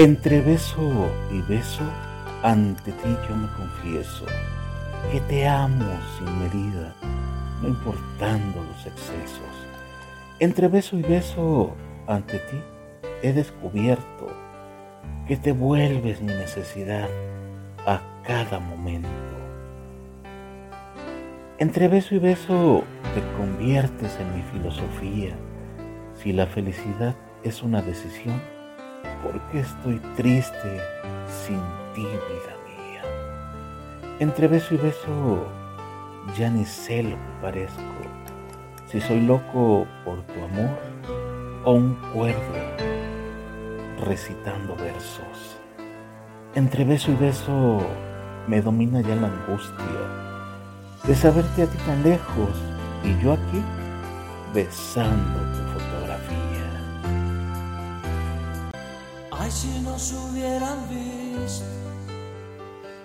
Entre beso y beso, ante ti yo me confieso que te amo sin medida, no importando los excesos. Entre beso y beso, ante ti he descubierto que te vuelves mi necesidad a cada momento. Entre beso y beso te conviertes en mi filosofía. Si la felicidad es una decisión, ¿por qué estoy triste sin ti, vida mía? Entre beso y beso ya ni sé lo que parezco. Si soy loco por tu amor o un cuerdo recitando versos. Entre beso y beso me domina ya la angustia de saberte a ti tan lejos y yo aquí besando Si nos hubieran visto,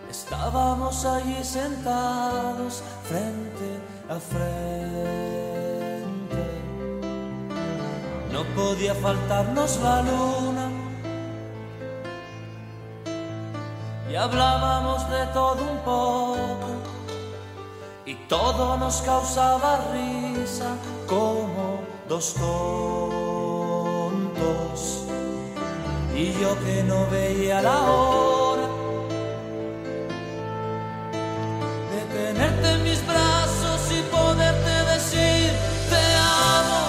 estábamos allí sentados frente a frente. No podía faltarnos la luna y hablábamos de todo un poco y todo nos causaba risa como dos tontos y yo que no veía la hora de tenerte en mis brazos y poderte decir te amo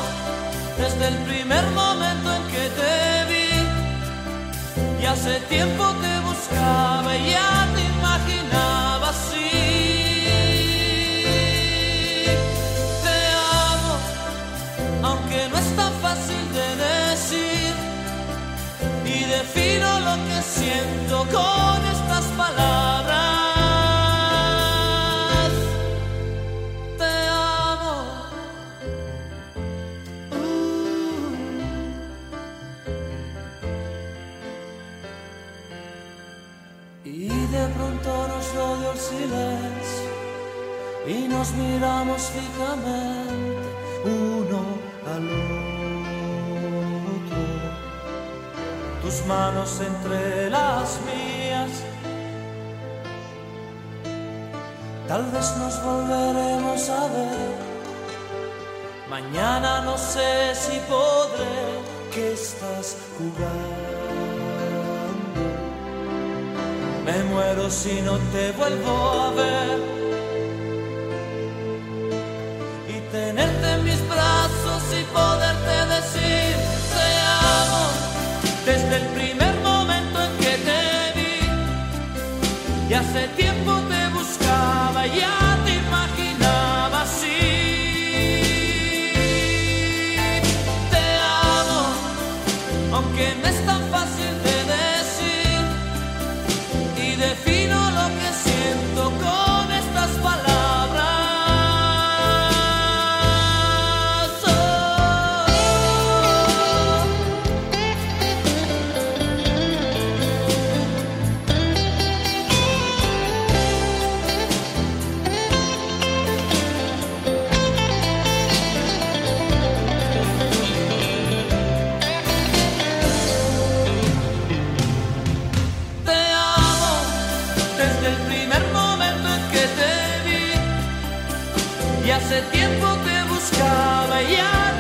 desde el primer momento en que te vi. Y hace tiempo te buscaba y ya defino lo que siento con estas palabras. Te amo. Y de pronto nos rodeó el silencio y nos miramos fijamente uno Tus manos entre las mías. Tal vez nos volveremos a ver. Mañana no sé si podré que estás jugando. Me muero si no te vuelvo a ver. Y tenerte en mis brazos y poderte y hace tiempo te buscaba ya.